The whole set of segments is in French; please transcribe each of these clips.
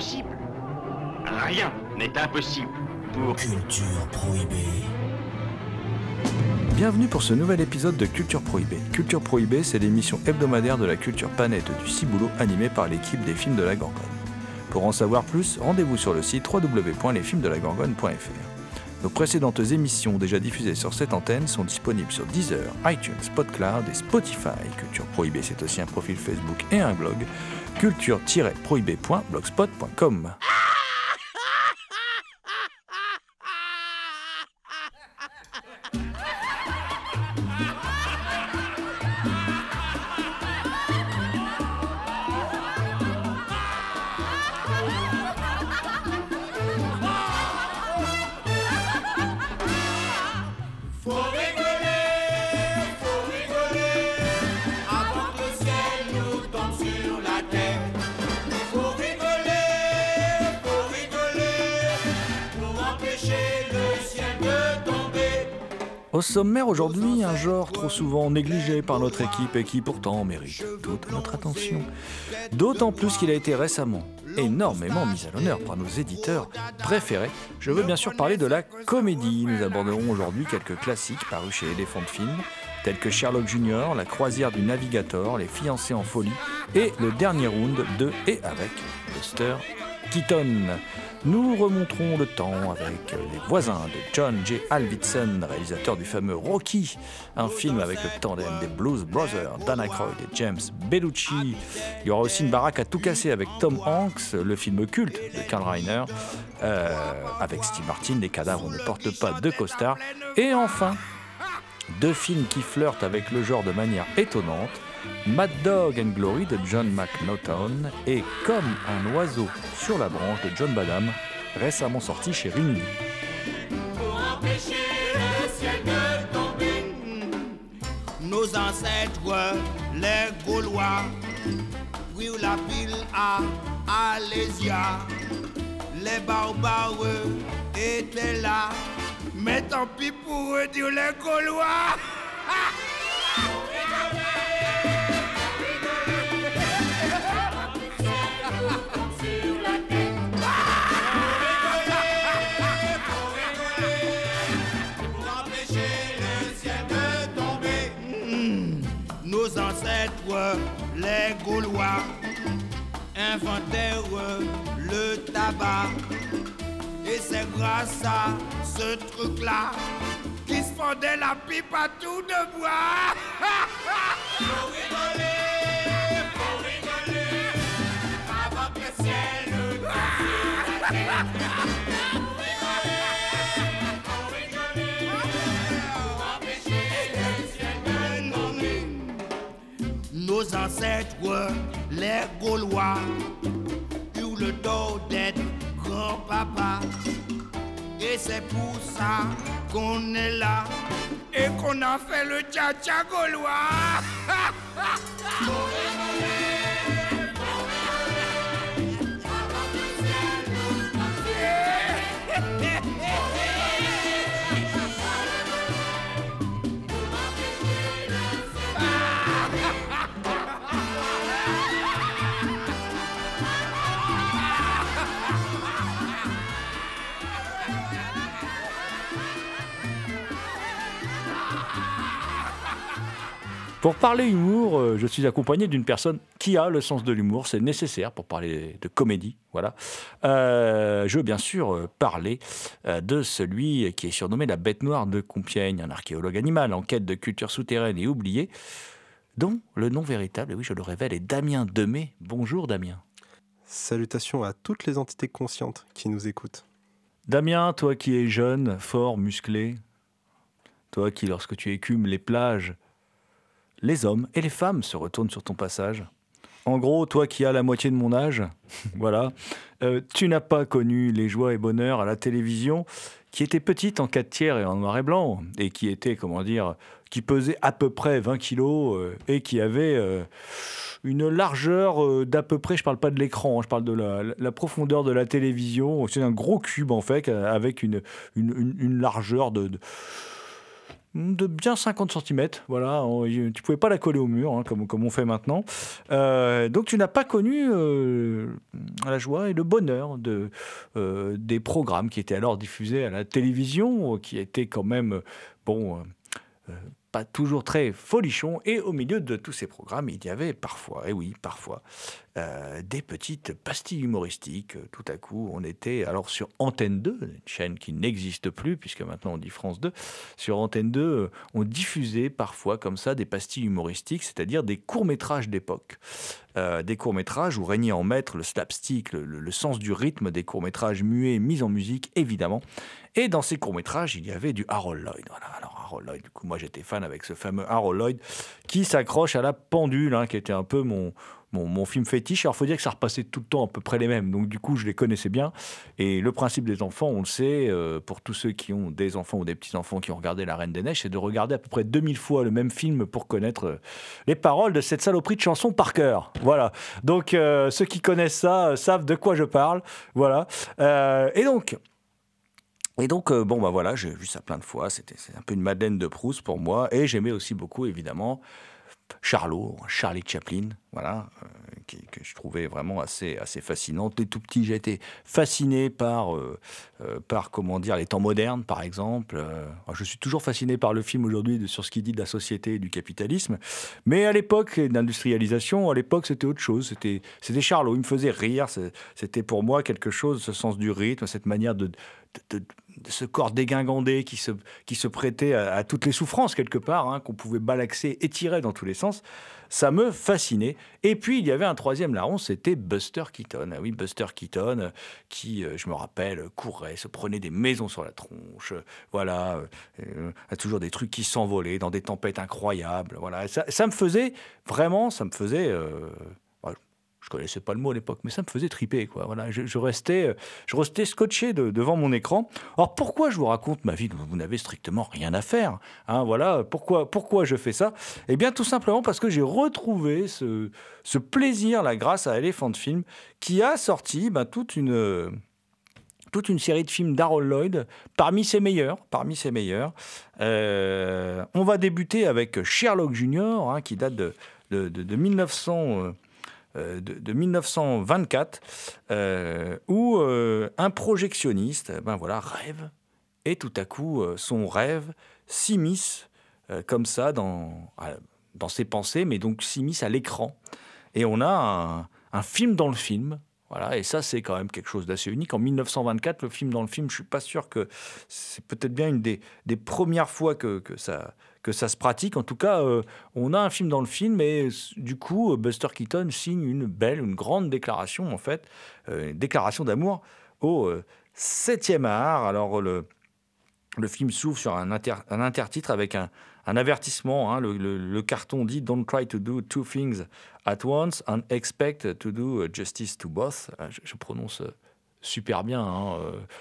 Rien n'est impossible pour... Culture prohibée. Bienvenue pour ce nouvel épisode de Culture Prohibée. Culture Prohibée, c'est l'émission hebdomadaire de la culture panette du Ciboulot animée par l'équipe des films de la Gorgone. Pour en savoir plus, rendez-vous sur le site www.lesfilmsdelagorgone.fr. Nos précédentes émissions déjà diffusées sur cette antenne sont disponibles sur Deezer, iTunes, Podcloud et Spotify. Culture Prohibée, c'est aussi un profil Facebook et un blog culture-prohibée.blogspot.com. Au sommaire aujourd'hui, un genre trop souvent négligé par notre équipe et qui pourtant mérite toute notre attention. D'autant plus qu'il a été récemment énormément mis à l'honneur par nos éditeurs préférés. Je veux bien sûr parler de la comédie. Nous aborderons aujourd'hui quelques classiques parus chez Elephant Film, tels que Sherlock Jr., La croisière du Navigator, Les fiancés en folie et le dernier round de et avec Buster Keaton. Nous remonterons le temps avec Les voisins de John J. Alvidson, réalisateur du fameux Rocky, un film avec le tandem des Blues Brothers, Dan Aykroyd et James Bellucci. Il y aura aussi une baraque à tout casser avec Tom Hanks, le film culte de Karl Reiner, euh, avec Steve Martin, Les cadavres ne portent pas de costard. Et enfin, deux films qui flirtent avec le genre de manière étonnante. Mad Dog and Glory de John McNaughton et Comme un oiseau sur la branche de John Badham, récemment sorti chez Rimini. Pour empêcher le ciel de tomber. Nos ancêtres, les Gaulois, oui, la ville à Alésia. Les barbares étaient là, mais tant pis pour eux, dire les Gaulois. les Gaulois, inventèrent le tabac. Et c'est grâce à ce truc-là qu'ils se la pipe à tout de bois. 107, les Gaulois, eurent le dos d'être grand-papa. Et c'est pour ça qu'on est là et qu'on a fait le tcha-tcha gaulois. Pour parler humour, euh, je suis accompagné d'une personne qui a le sens de l'humour. C'est nécessaire pour parler de comédie. Voilà. Euh, je veux bien sûr euh, parler de celui qui est surnommé la bête noire de Compiègne, un archéologue animal en quête de culture souterraine et oubliée, dont le nom véritable, et oui, je le révèle, est Damien Demey. Bonjour Damien. Salutations à toutes les entités conscientes qui nous écoutent. Damien, toi qui es jeune, fort, musclé, toi qui, lorsque tu écumes les plages, les hommes et les femmes se retournent sur ton passage. En gros, toi qui as la moitié de mon âge, voilà, euh, tu n'as pas connu les joies et bonheurs à la télévision, qui était petite en 4 tiers et en noir et blanc, et qui était, comment dire, qui pesait à peu près 20 kilos, euh, et qui avait euh, une largeur d'à peu près, je parle pas de l'écran, hein, je parle de la, profondeur de la télévision, c'est un gros cube en fait, avec une, une, largeur de de bien 50 cm. Voilà, tu pouvais pas la coller au mur hein, comme, comme on fait maintenant. Euh, donc tu n'as pas connu euh, la joie et le bonheur de, euh, des programmes qui étaient alors diffusés à la télévision, qui étaient quand même bon pas toujours très folichon. Et au milieu de tous ces programmes, il y avait parfois, et oui, parfois, euh, des petites pastilles humoristiques. Tout à coup, on était alors sur Antenne 2, une chaîne qui n'existe plus, puisque maintenant on dit France 2. Sur Antenne 2, on diffusait parfois comme ça des pastilles humoristiques, c'est-à-dire des courts-métrages d'époque. Euh, des courts-métrages où régnait en maître le slapstick, le, le sens du rythme, des courts-métrages muets, mis en musique, évidemment. Et dans ces courts-métrages, il y avait du Harold Lloyd. Voilà, alors Harold Lloyd, du coup, moi j'étais fan avec ce fameux Harold Lloyd qui s'accroche à la pendule, hein, qui était un peu mon, mon, film fétiche. Alors, faut dire que ça repassait tout le temps à peu près les mêmes. Donc, du coup, je les connaissais bien. Et le principe des enfants, on le sait, euh, pour tous ceux qui ont des enfants ou des petits-enfants qui ont regardé La Reine des Neiges, c'est de regarder à peu près 2000 fois le même film pour connaître euh, les paroles de cette saloperie de chanson par cœur. Voilà. Donc, euh, ceux qui connaissent ça savent de quoi je parle. Voilà. et donc, et donc, bon, bah voilà, j'ai vu ça plein de fois. C'était un peu une Madeleine de Proust pour moi. Et j'aimais aussi beaucoup, évidemment, Charlot, Charlie Chaplin, voilà, euh, que je trouvais vraiment assez, assez fascinante. Dès tout petit, j'ai été fasciné par, euh, par, comment dire, les temps modernes, par exemple. je suis toujours fasciné par le film aujourd'hui sur ce qu'il dit de la société et du capitalisme. Mais à l'époque d'industrialisation, à l'époque, c'était autre chose. C'était, c'était Charlot. Il me faisait rire. C'était pour moi quelque chose, ce sens du rythme, cette manière de, ce corps dégingandé qui se, qui se prêtait à, toutes les souffrances quelque part, hein, qu'on pouvait balaxer, étirer dans tous les sens, ça me fascinait. Et puis il y avait un troisième larron, c'était Buster Keaton. Ah oui, Buster Keaton, qui, euh, je me rappelle, courait, se prenait des maisons sur la tronche, voilà, euh, a toujours des trucs qui s'envolaient dans des tempêtes incroyables, voilà. Ça, me faisait vraiment, ça me faisait euh, connaissais pas le mot à l'époque, mais ça me faisait triper. Quoi. Voilà, je, restais, je restais scotché devant mon écran. Alors pourquoi je vous raconte ma vie dont vous n'avez strictement rien à faire hein, Voilà, pourquoi, pourquoi je fais ça? Eh bien, tout simplement parce que j'ai retrouvé ce, plaisir là grâce à Elephant Film, qui a sorti ben, toute une toute une série de films d'Harold Lloyd, parmi ses meilleurs. Parmi ses meilleurs. Euh, on va débuter avec Sherlock Junior, hein, qui date de, de, de 1900. Euh, de, 1924, euh, où euh, un projectionniste ben voilà, rêve, et tout à coup, son rêve s'immisce comme ça dans, dans ses pensées, mais donc s'immisce à l'écran. Et on a un, film dans le film, voilà, et ça, c'est quand même quelque chose d'assez unique. En 1924, le film dans le film, je suis pas sûr que c'est peut-être bien une des, premières fois que, ça, se pratique. En tout cas, euh, on a un film dans le film et du coup, euh, Buster Keaton signe une belle, une grande déclaration, en fait, euh, une déclaration d'amour au septième art. Alors, le, le film s'ouvre sur un, un, intertitre avec un, un avertissement. Hein. le, carton dit Don't try to do two things at once and expect to do justice to both. Je, prononce super bien, hein,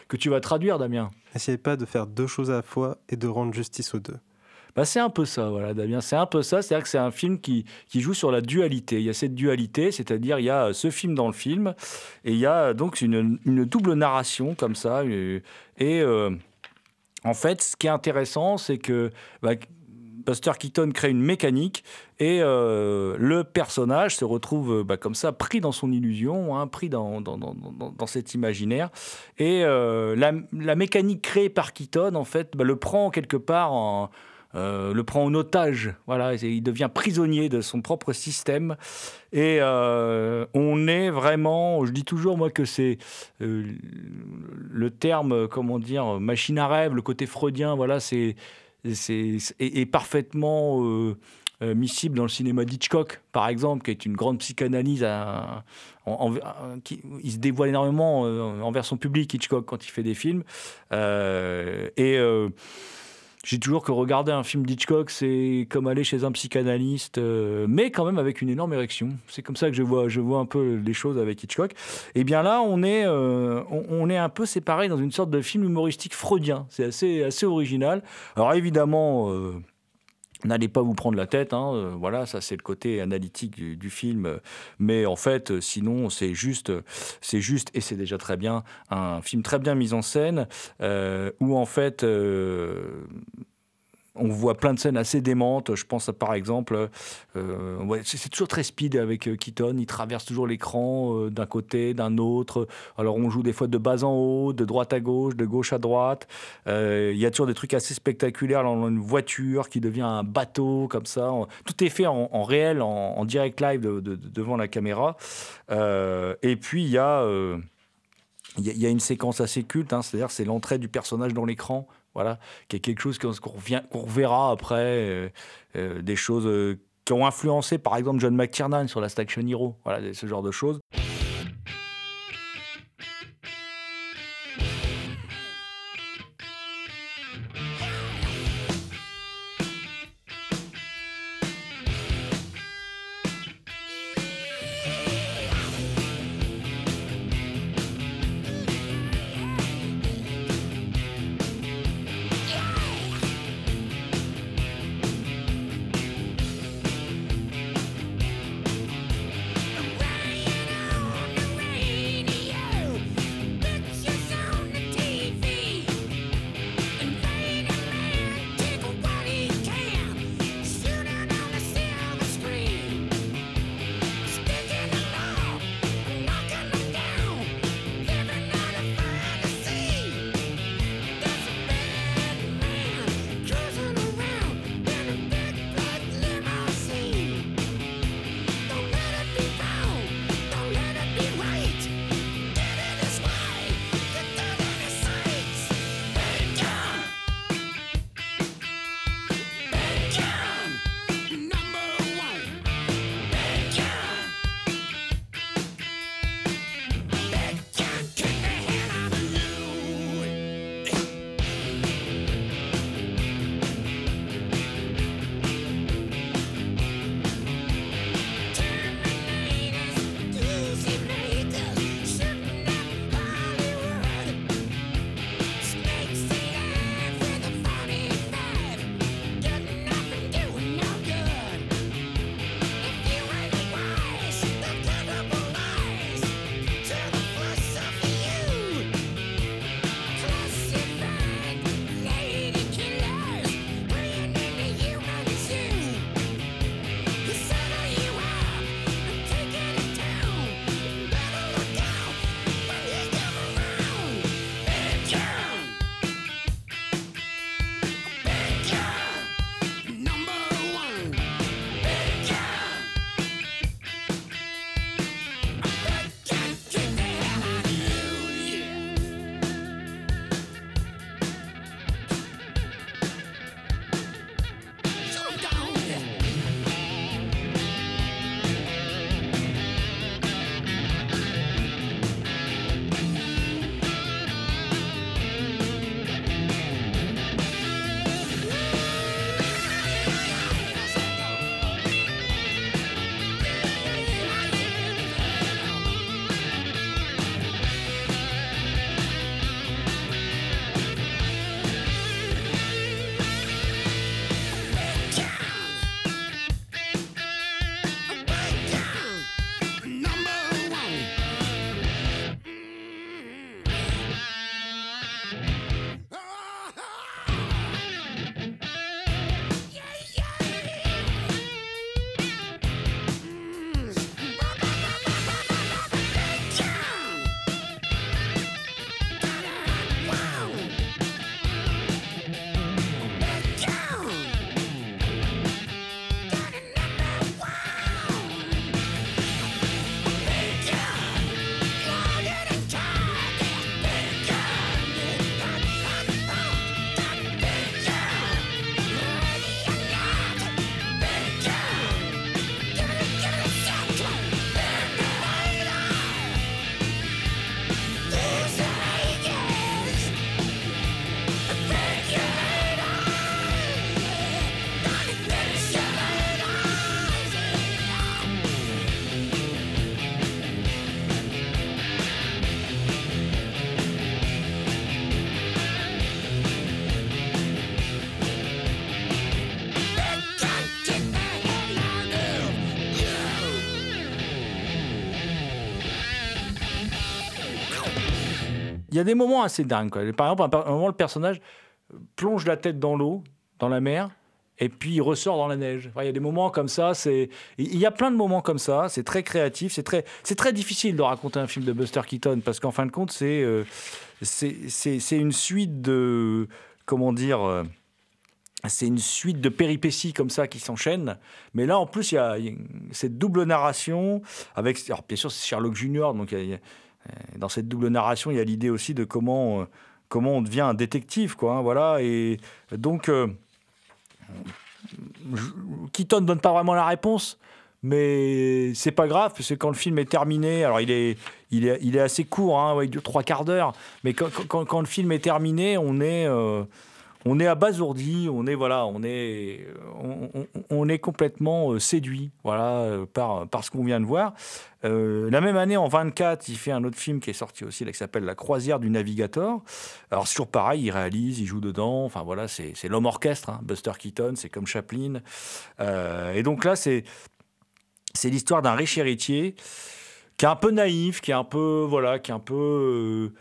que tu vas traduire, Damien. N'essayez pas de faire deux choses à la fois et de rendre justice aux deux. Bah, c'est un peu ça, voilà, Damien. C'est un peu ça. C'est-à-dire que c'est un film qui, qui joue sur la dualité. Il y a cette dualité, c'est-à-dire il y a ce film dans le film, et il y a donc une, une double narration comme ça. Et, euh, en fait, ce qui est intéressant, c'est que bah, Buster Keaton crée une mécanique et euh, le personnage se retrouve bah, comme ça, pris dans son illusion, hein, pris dans, dans, dans, dans, cet imaginaire. Et euh, la, la, mécanique créée par Keaton, en fait, bah, le prend quelque part en, euh, le prend en otage. Voilà, il devient prisonnier de son propre système. Et euh, on est vraiment, je dis toujours moi que c'est euh, le terme, comment dire, machine à rêve, le côté freudien. Voilà, c'est est, parfaitement miscible dans le cinéma d'Hitchcock, par exemple, qui est une grande psychanalyse. il se dévoile énormément envers son public, Hitchcock, quand il fait des films. et j'ai toujours que regarder un film d'Hitchcock, c'est comme aller chez un psychanalyste, euh, mais quand même avec une énorme érection. C'est comme ça que je vois, je vois un peu les choses avec Hitchcock. Et bien là, on est, euh, on, est un peu séparés dans une sorte de film humoristique freudien. C'est assez, assez original. Alors évidemment. euh, N'allez pas vous prendre la tête, hein, euh, voilà, ça c'est le côté analytique du, film. Mais en fait, euh, sinon, c'est juste, c'est juste, et c'est déjà très bien, un film très bien mis en scène, euh, où en fait, on voit plein de scènes assez démentes. Je pense à, par exemple, euh, c'est toujours très speed avec euh, Keaton. Il traverse toujours l'écran euh, d'un côté, d'un autre. Alors on joue des fois de bas en haut, de droite à gauche, de gauche à droite. Il y a toujours des trucs assez spectaculaires. Une voiture qui devient un bateau comme ça. Tout est fait en, réel, en, direct live de- de- de- devant la caméra. Et puis il y a il y, a- il y a une séquence assez culte, hein, c'est-à-dire c'est l'entrée du personnage dans l'écran, voilà, qui est quelque chose qu'on reverra après, euh, euh, des choses euh, qui ont influencé par exemple John McTiernan sur Last Action Hero, voilà, ce genre de choses. Y a des moments assez dingues. Par exemple, un, moment, le personnage plonge la tête dans l'eau, dans la mer, et puis il ressort dans la neige. Il y a des moments comme ça. Il y a plein de moments comme ça. C'est très créatif. C'est très, très difficile de raconter un film de Buster Keaton parce qu'en fin de compte, c'est, euh, c'est, une suite de, comment dire. euh, c'est une suite de péripéties comme ça qui s'enchaînent. Mais là, en plus, il y a, cette double narration avec. Alors, bien sûr, c'est Sherlock Junior, donc il y dans cette double narration, il y a l'idée aussi de comment, euh, comment on devient un détective, quoi. hein, voilà. Et donc, euh, ne donne pas vraiment la réponse, mais c'est pas grave, parce que quand le film est terminé, alors il est, il est, assez court, hein, il dure trois quarts d'heure, mais quand, quand- quand le film est terminé, on est, euh, on est abasourdi, on est, voilà, on est, on, est complètement euh, séduit voilà, euh, par, ce qu'on vient de voir. Euh, la même année, en 24, il fait un autre film qui est sorti aussi, là, qui s'appelle La croisière du navigateur. Alors, toujours pareil, il réalise, il joue dedans. Enfin, voilà, c'est l'homme orchestre, hein, Buster Keaton, c'est comme Chaplin. Et donc là, c'est l'histoire d'un riche héritier qui est un peu naïf, qui est un peu, voilà, qui est un peu.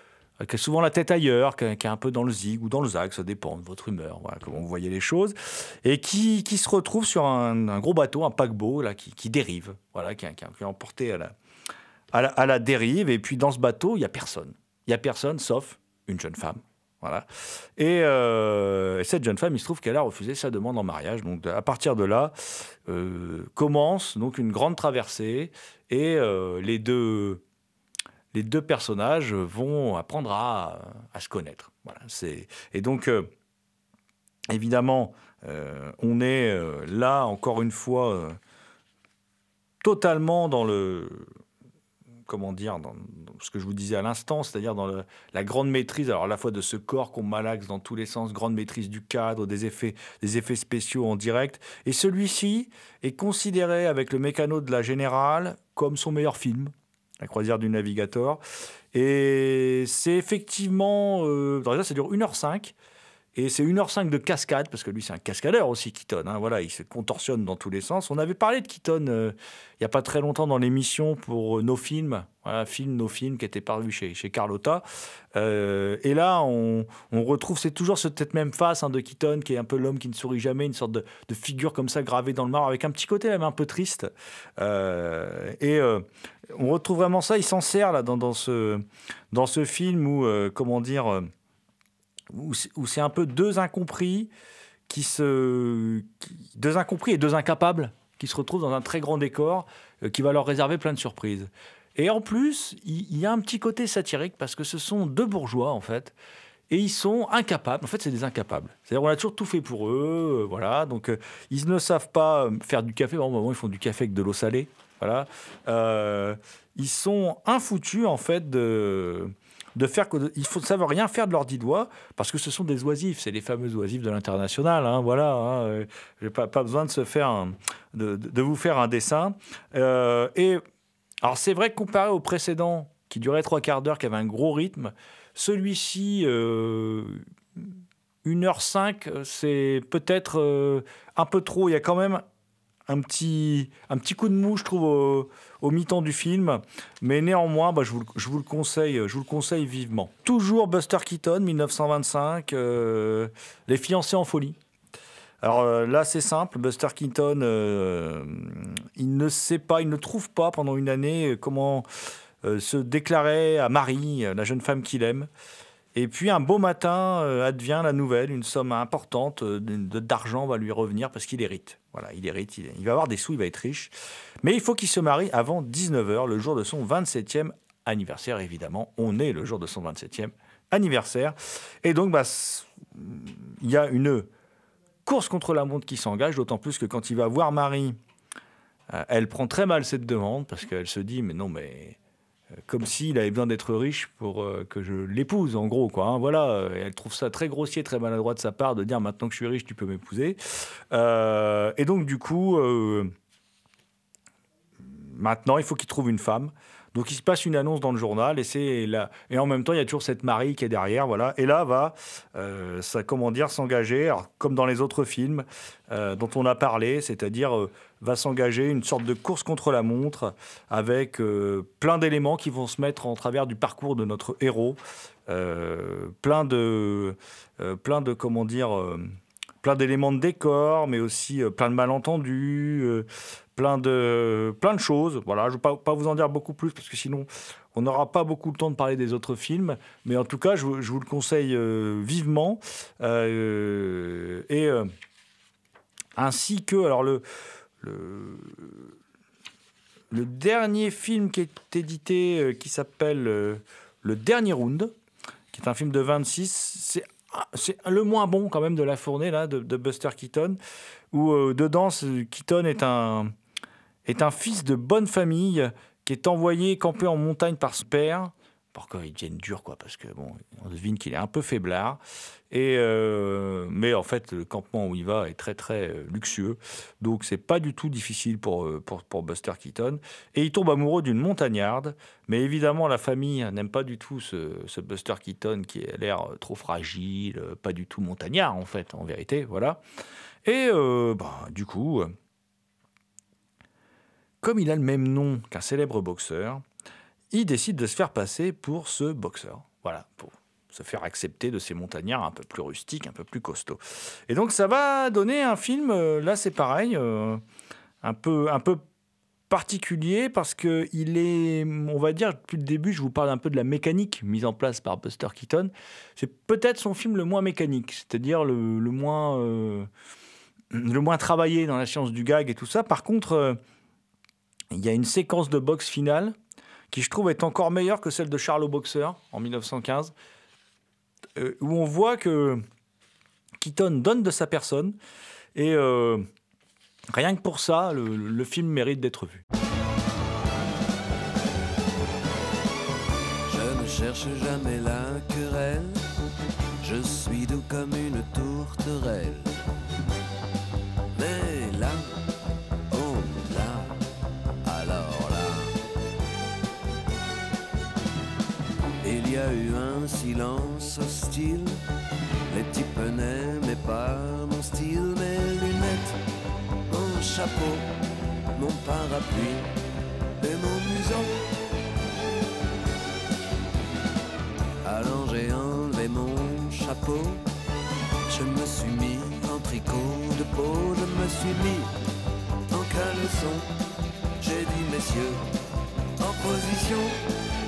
Qui a souvent la tête ailleurs, qui est, un peu dans le zig ou dans le zag, ça dépend de votre humeur, comment vous voyez les choses, et qui, qui se retrouve sur un, gros bateau, un paquebot, là, qui, qui dérive, voilà, qui, est- emporté à la, à la, dérive. Et puis dans ce bateau, il n'y a personne. Il n'y a personne sauf une jeune femme. Voilà. Et, euh, et cette jeune femme, il se trouve qu'elle a refusé sa demande en mariage. Donc à partir de là, euh, commence donc une grande traversée et euh, les, deux, les deux personnages vont apprendre à, se connaître. Et donc, euh, évidemment, euh, on est euh, là, encore une fois, totalement dans le comment dire, dans, ce que je vous disais à l'instant, c'est-à-dire dans la grande maîtrise, alors à la fois de ce corps qu'on malaxe dans tous les sens, grande maîtrise du cadre, des effets, des effets spéciaux en direct. Et celui-ci est considéré avec le mécano de la Générale comme son meilleur film, La croisière du navigateur. Et c'est effectivement, euh, ça dure 1h05. Et c'est 1h05 de cascade, parce que lui, c'est un cascadeur aussi, Keaton. hein, voilà, il se contorsionne dans tous les sens. On avait parlé de Keaton euh, il n'y a pas très longtemps dans l'émission pour euh, nos films, voilà, film, nos films, qui était paru chez, chez Carlotta. Euh, et là, on, on retrouve, c'est toujours cette même face hein, de Keaton, qui est un peu l'homme qui ne sourit jamais, une sorte de, figure comme ça gravée dans le marbre, avec un petit côté même un peu triste. Euh, et on retrouve vraiment ça, il s'en sert là dans, dans, ce, dans ce film où, comment dire, où c'est- un peu deux incompris qui se. deux incompris et deux incapables qui se retrouvent dans un très grand décor euh, qui va leur réserver plein de surprises. Et en plus, il y, a un petit côté satirique parce que ce sont deux bourgeois, en fait. Et ils sont incapables. En fait, c'est des incapables. C'est-à-dire, on a toujours tout fait pour eux. euh, voilà. Donc, euh, ils ne savent pas faire du café. Bon, moment, ils font du café avec de l'eau salée. Voilà. Ils sont infoutus, en fait, de, de faire que. Ils ne savent rien faire de leurs dix doigts parce que ce sont des oisifs. C'est les fameux oisifs de l'international. hein, voilà. Hein, euh, J'ai pas, pas besoin de, se faire de- de vous faire un dessin. Euh, et alors, c'est vrai que comparé au précédent, qui durait trois quarts d'heure, qui avait un gros rythme, celui-ci, euh, 1h05, c'est peut-être euh, un peu trop. Il y a quand même un petit, coup de mou, je trouve, au, mi-temps du film. Mais néanmoins, bah, je, vous, le- conseille, je vous le conseille vivement. Toujours Buster Keaton, 1925, euh, Les fiancés en folie. Alors euh, là, c'est simple. Buster Keaton, euh, il ne sait pas, il ne trouve pas pendant une année comment se déclarer à Marie, la jeune femme qu'il aime. Et puis un beau matin, euh, advient la nouvelle, une somme importante euh, d'argent va lui revenir parce qu'il hérite. Voilà, il hérite, il, va avoir des sous, il va être riche. Mais il faut qu'il se marie avant 19h, le jour de son 27e anniversaire, évidemment. On est le jour de son 27e anniversaire. Et donc, bah, il y a une course contre la montre qui s'engage, d'autant plus que quand il va voir Marie, euh, elle prend très mal cette demande parce qu'elle se dit mais non mais comme s'il avait besoin d'être riche pour euh, que je l'épouse en gros quoi. hein, voilà, Euh, elle trouve ça très grossier, très maladroit de sa part de dire maintenant que je suis riche tu peux m'épouser. Euh, et donc du coup maintenant il faut qu'il trouve une femme. Donc il se passe une annonce dans le journal et c'est là et en même temps il y a toujours cette Marie qui est derrière voilà. Et là va euh, ça comment dire s'engager comme dans les autres films euh, dont on a parlé c'est-à-dire euh, va s'engager une sorte de course contre la montre avec euh, plein d'éléments qui vont se mettre en travers du parcours de notre héros euh, plein de, euh, plein de, comment dire, euh, plein d'éléments de décor, mais aussi euh, plein de malentendus, euh, plein de, plein de choses. Voilà, je ne vais pas, vous en dire beaucoup plus parce que sinon on n'aura pas beaucoup le temps de parler des autres films. Mais en tout cas, je, vous- le conseille euh, vivement. Et ainsi que, alors le, le, dernier film qui est édité, qui s'appelle Le Dernier Round, qui est un film de 26, c'est c'est le moins bon quand même de la fournée là, de, Buster Keaton, où euh, dedans, Keaton est un, est un fils de bonne famille qui est envoyé camper en montagne par son père. Pour qu'il devienne dur, quoi, parce que bon, on devine qu'il est un peu faiblard. Et euh, mais en fait, le campement où il va est très très euh, luxueux, donc c'est pas du tout difficile pour, euh, pour, pour Buster Keaton. Et il tombe amoureux d'une montagnarde, mais évidemment la famille n'aime pas du tout ce, ce Buster Keaton qui a l'air trop fragile, pas du tout montagnard en fait, en vérité, voilà. Et euh, bah, du coup, comme il a le même nom qu'un célèbre boxeur, il décide de se faire passer pour ce boxeur. Voilà, pour se faire accepter de ces montagnards un peu plus rustiques, un peu plus costauds. Et donc ça va donner un film, euh, là c'est pareil, euh, un, peu, un peu particulier parce que il est, on va dire, depuis le début, je vous parle un peu de la mécanique mise en place par Buster Keaton. C'est peut-être son film le moins mécanique, c'est-à-dire le, le moins, euh, le moins travaillé dans la science du gag et tout ça. Par contre, il y a une séquence de boxe finale qui, je trouve, est encore meilleure que celle de Charles Boxer en 1915, euh, où on voit que Keaton donne de sa personne et euh, rien que pour ça, le, le film mérite d'être vu. Je ne cherche jamais la querelle, je suis doux comme une tourterelle. Les types n'aimaient pas mon style, mes lunettes, mon chapeau, mon parapluie et mon museau. Alors j'ai enlevé mon chapeau, je me suis mis en tricot de peau, je me suis mis en caleçon. J'ai dit messieurs, en position.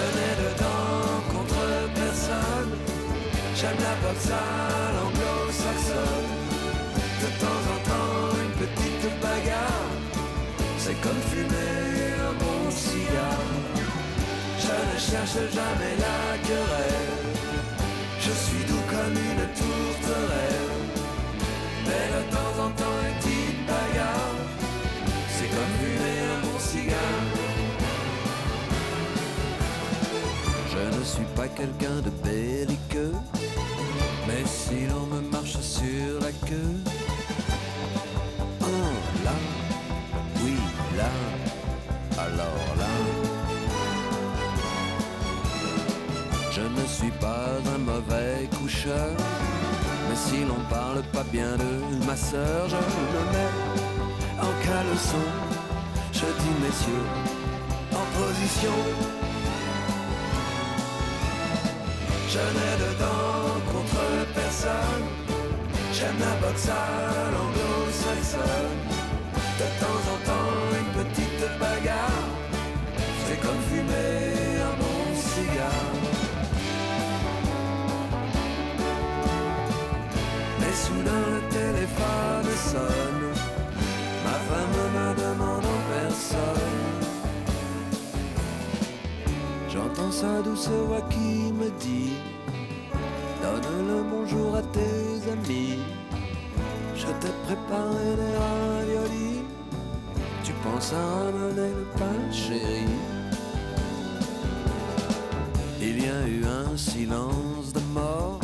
Je n'ai de dents contre personne, j'aime la boxe à l'anglo-saxonne. De temps en temps une petite bagarre, c'est comme fumer un bon cigare. Je ne cherche jamais la querelle. Je ne suis pas quelqu'un de belliqueux. Mais si l'on me marche sur la queue. Oh là, oui là, alors là. Je ne suis pas un mauvais coucheur, mais si l'on parle pas bien de ma sœur, je me mets en caleçon. Je dis messieurs, en position. Je n'ai de dents contre personne, j'aime la boxe à l'anglo-saxonne. De temps en temps, une petite bagarre, c'est comme fumer un bon cigare. Mais soudain le téléphone sonne. Ma femme me demande en personne. J'entends sa douce voix qui Donne le bonjour à tes amis. Je t'ai préparé des raviolis. Tu penses à ramener le pain, chérie Il y a eu un silence de mort.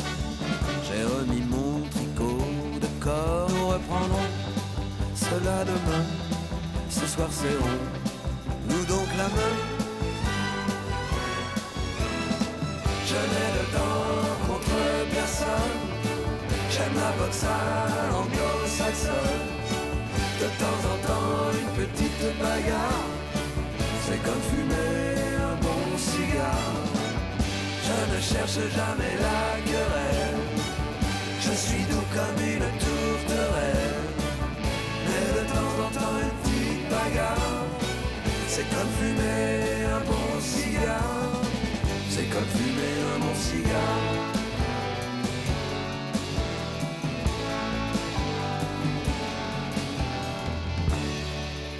J'ai remis mon tricot de corps. Nous reprendrons cela demain. Ce soir serrons nous donc la main. Je n'ai de dents contre personne. J'aime la boxe à l'anglo-saxonne. De temps en temps, une petite bagarre. C'est comme fumer un bon cigare. ne cherche jamais la querelle. Je suis doux comme une tourterelle, mais de temps en temps une petite bagarre. C'est comme fumer un bon cigare,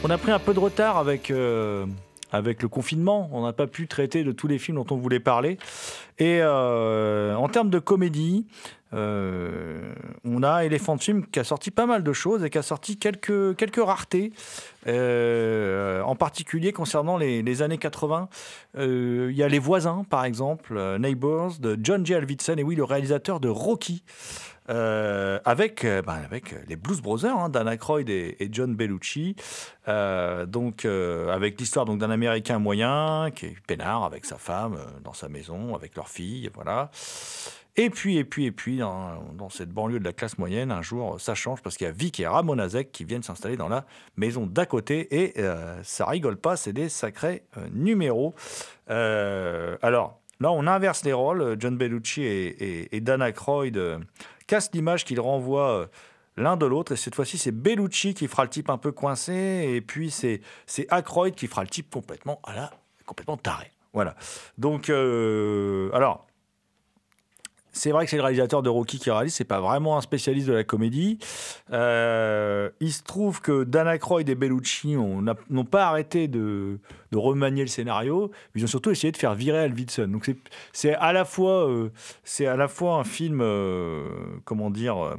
On a pris un peu de retard avec, euh, avec le confinement. On n'a pas pu traiter de tous les films dont on voulait parler. Et euh, en termes de comédie, euh, on a Elephant Film qui a sorti pas mal de choses et qui a sorti quelques, quelques raretés, euh, en particulier concernant les, années 80. Euh, Il y a Les Voisins, par exemple, Neighbors, de John J. Alvidson, et oui, le réalisateur de Rocky. Avec, ben, avec les Blues Brothers, hein, Dan et, John Bellucci, donc avec l'histoire d'un Américain moyen qui est peinard avec sa femme dans sa maison, avec leur fille, voilà. Et puis, et puis, et puis, dans, cette banlieue de la classe moyenne, un jour, ça change parce qu'il y a Vic et Ramonazek qui viennent s'installer dans la maison d'à côté et euh, ça rigole pas, c'est des sacrés euh, numéros. Euh, alors, là, on inverse les rôles. John Bellucci et, et, et Dan Aykroyd cassent l'image qu'ils renvoient l'un de l'autre. Et cette fois-ci, c'est Bellucci qui fera le type un peu coincé et puis c'est Aykroyd qui fera le type complètement, à la, complètement taré. Voilà. Donc, alors. C'est vrai que c'est le réalisateur de Rocky qui réalise, c'est pas vraiment un spécialiste de la comédie. Euh, il se trouve que Dan Aykroyd et Bellucci n'ont pas arrêté de, remanier le scénario, ils ont surtout essayé de faire virer Alvidson. Donc c'est- c'est à la fois euh, c'est à la fois un film euh, comment dire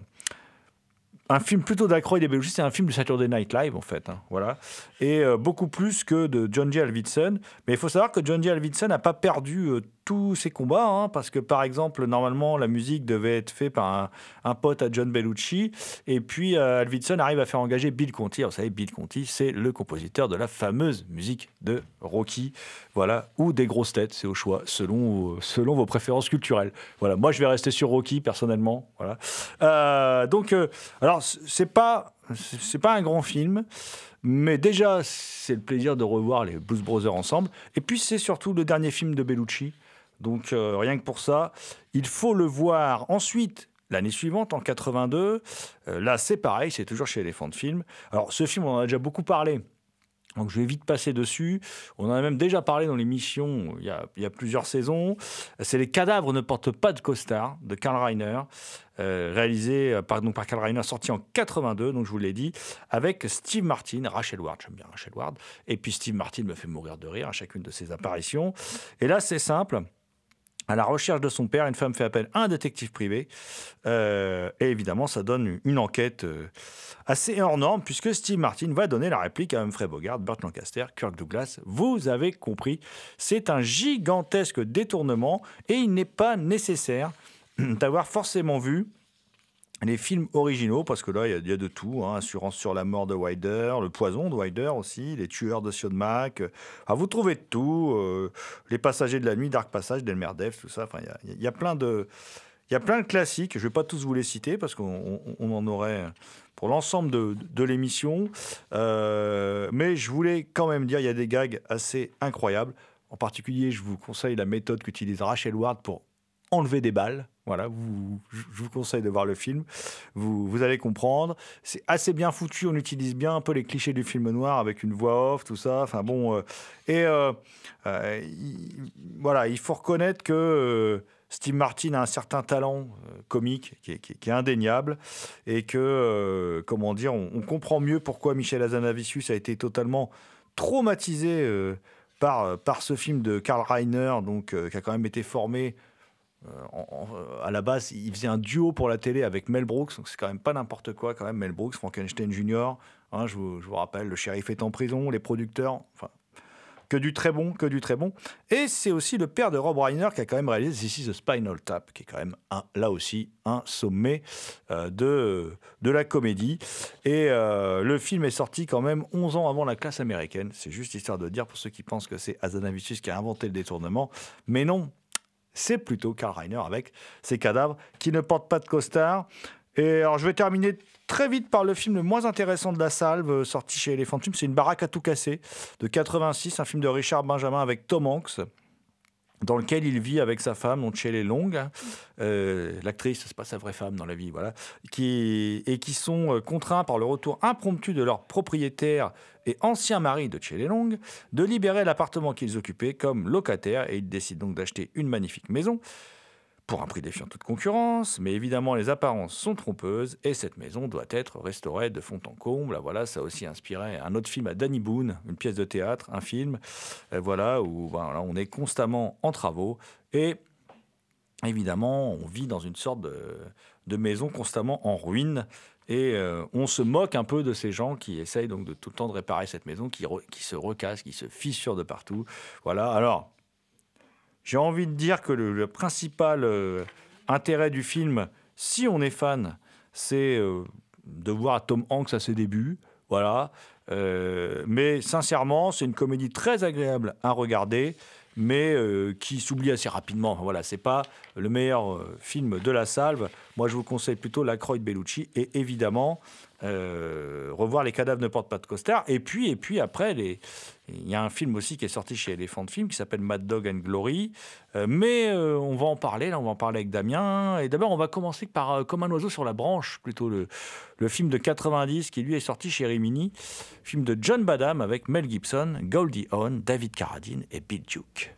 un film plutôt d'Aykroyd et Bellucci, c'est un film de Saturday Night Live en fait, hein, voilà, et beaucoup plus que de John J. Alvidson. Mais il faut savoir que John J. Alvidson n'a pas perdu tous ses combats, hein, parce que par exemple, normalement, la musique devait être faite par un, pote à John Bellucci, et puis euh, Alvidson arrive à faire engager Bill Conti. Alors, vous savez, Bill Conti, c'est le compositeur de la fameuse musique de Rocky, voilà, ou des grosses têtes, c'est au choix, selon, selon vos préférences culturelles. Voilà, moi je vais rester sur Rocky personnellement, voilà. Euh, donc, euh, alors c'est pas, c'est pas un grand film. Mais déjà, c'est le plaisir de revoir les Blues Brothers ensemble. Et puis, c'est surtout le dernier film de Bellucci. Donc, euh, rien que pour ça, il faut le voir ensuite. L'année suivante, en 82, euh, là c'est pareil, c'est toujours chez Elephant Film. Alors ce film, on en a déjà beaucoup parlé, donc je vais vite passer dessus. On en a même déjà parlé dans l'émission il, il y a plusieurs saisons. C'est Les cadavres ne portent pas de costard de Karl Reiner, euh, réalisé donc par Karl Reiner, sorti en 82, donc je vous l'ai dit, avec Steve Martin, Rachel Ward, j'aime bien Rachel Ward, et puis Steve Martin me fait mourir de rire à chacune de ses apparitions. Et là c'est simple. À la recherche de son père, une femme fait appel à un détective privé. Euh, et évidemment, ça donne une- enquête euh, assez hors norme, puisque Steve Martin va donner la réplique à Humphrey Bogart, Burt Lancaster, Kirk Douglas. Vous avez compris, c'est un gigantesque détournement, et il n'est pas nécessaire d'avoir forcément vu les films originaux, parce que là, il y a- de tout. hein. Assurance sur la mort de Wilder, Le poison de Wilder aussi, Les tueurs de Siodemak. Ah, vous trouvez de tout. euh, les passagers de la nuit, Dark Passage, Delmer Dev, tout ça. Enfin, il y a- plein de... Il y a plein de classiques, je ne vais pas tous vous les citer parce qu'on on- on en aurait pour l'ensemble de, de l'émission. Euh, mais je voulais quand même dire, il y a des gags assez incroyables. En particulier, je vous conseille la méthode qu'utilise Rachel Ward pour enlever des balles. Voilà, je vous conseille de voir le film. Vous, vous allez comprendre. C'est assez bien foutu. On utilise bien un peu les clichés du film noir avec une voix off, tout ça. Enfin bon. euh, et euh, euh, il- voilà, il faut reconnaître que Steve Martin a un certain talent comique qui est, indéniable et que, comment dire, on, on comprend mieux pourquoi Michel Hazanavicius a été totalement traumatisé par, par ce film de Karl Reiner, donc, qui a quand même été formé en- euh, à la base, il faisait un duo pour la télé avec Mel Brooks, donc c'est quand même pas n'importe quoi, quand même. Mel Brooks, Frankenstein Jr., hein, je, vous, rappelle, le shérif est en prison, les producteurs, enfin, que du très bon, que du très bon. Et c'est aussi le père de Rob Reiner qui a quand même réalisé This is a Spinal Tap, qui est quand même, là aussi, un sommet euh, de, de la comédie. Et euh, le film est sorti quand même 11 ans avant la classe américaine. C'est juste histoire de dire pour ceux qui pensent que c'est Hazanavicius qui a inventé le détournement. Mais non, c'est plutôt Karl Reiner avec ses cadavres qui ne portent pas de costard. Et alors, je vais terminer très vite par le film le moins intéressant de la salve, euh, sorti chez Elephant. C'est Une baraque à tout casser de 86, un film de Richard Benjamin avec Tom Hanks. Dans lequel il vit avec sa femme, donc Shelley Long, hein. euh, l'actrice, c'est pas sa vraie femme dans la vie, voilà, et qui sont euh, contraints par le retour impromptu de leur propriétaire et ancien mari de Shelley Long de libérer l'appartement qu'ils occupaient comme locataire et ils décident donc d'acheter une magnifique maison pour un prix défiant toute concurrence, mais évidemment les apparences sont trompeuses et cette maison doit être restaurée de fond en comble. Voilà, ça a aussi inspiré un autre film à Danny Boone, une pièce de théâtre, un film, euh, voilà où on est constamment en travaux et évidemment on vit dans une sorte de, maison constamment en ruine. Et euh, on se moque un peu de ces gens qui essayent donc de tout le temps de réparer cette maison, qui, qui se recassent, qui se fissurent de partout. Voilà. Alors, j'ai envie de dire que le, principal euh, intérêt du film, si on est fan, c'est euh, de voir Tom Hanks à ses débuts. Voilà. Euh, mais sincèrement, c'est une comédie très agréable à regarder, mais qui s'oublie assez rapidement. Voilà, c'est pas le meilleur film de la salve. Moi, je vous conseille plutôt La Croix de Bellucci et évidemment revoir Les cadavres ne portent pas de costard. Et puis, et puis après, les... il y a un film aussi qui est sorti chez Elephant Film qui s'appelle Mad Dog and Glory. Euh, mais euh, on va en parler, là, on va en parler avec Damien. Et d'abord, on va commencer par euh, Comme un oiseau sur la branche, plutôt le, le film de 90 qui lui est sorti chez Rimini. Film de John Badham avec Mel Gibson, Goldie Hawn, David Carradine et Bill Duke.